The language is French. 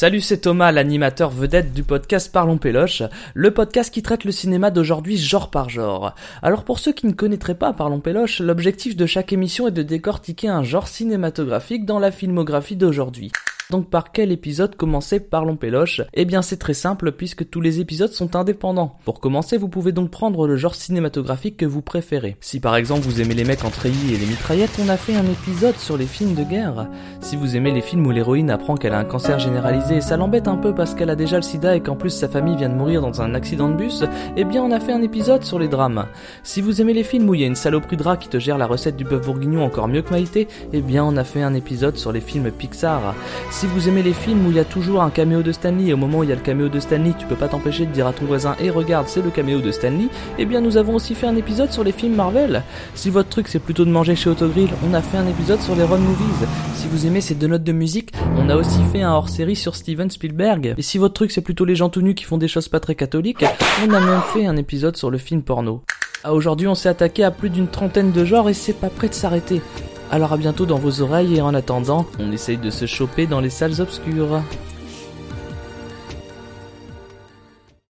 Salut, c'est Thomas, l'animateur vedette du podcast Parlons Péloche, le podcast qui traite le cinéma d'aujourd'hui genre par genre. Alors pour ceux qui ne connaîtraient pas Parlons Péloche, l'objectif de chaque émission est de décortiquer un genre cinématographique dans la filmographie d'aujourd'hui. Donc par quel épisode commencer Parlons Péloche Eh bien c'est très simple puisque tous les épisodes sont indépendants. Pour commencer, vous pouvez donc prendre le genre cinématographique que vous préférez. Si par exemple vous aimez les mecs en treillis et les mitraillettes, on a fait un épisode sur les films de guerre. Si vous aimez les films où l'héroïne apprend qu'elle a un cancer généralisé et ça l'embête un peu parce qu'elle a déjà le sida et qu'en plus sa famille vient de mourir dans un accident de bus, eh bien on a fait un épisode sur les drames. Si vous aimez les films où il y a une saloperie de rat qui te gère la recette du bœuf bourguignon encore mieux que Maïté, eh bien on a fait un épisode sur les films Pixar. Vous aimez les films où il y a toujours un caméo de Stanley et au moment où il y a le caméo de Stanley, tu peux pas t'empêcher de dire à ton voisin "Et regarde, c'est le caméo de Stanley", eh bien nous avons aussi fait un épisode sur les films Marvel. Si votre truc c'est plutôt de manger chez Autogrill, on a fait un épisode sur les road movies. Si vous aimez ces deux notes de musique, on a aussi fait un hors-série sur Steven Spielberg. Et si votre truc c'est plutôt les gens tout nus qui font des choses pas très catholiques, on a même fait un épisode sur le film porno. Ah, Aujourd'hui, on s'est attaqué à plus d'une trentaine de genres et c'est pas prêt de s'arrêter. Alors à bientôt dans vos oreilles et en attendant, on essaye de se choper dans les salles obscures.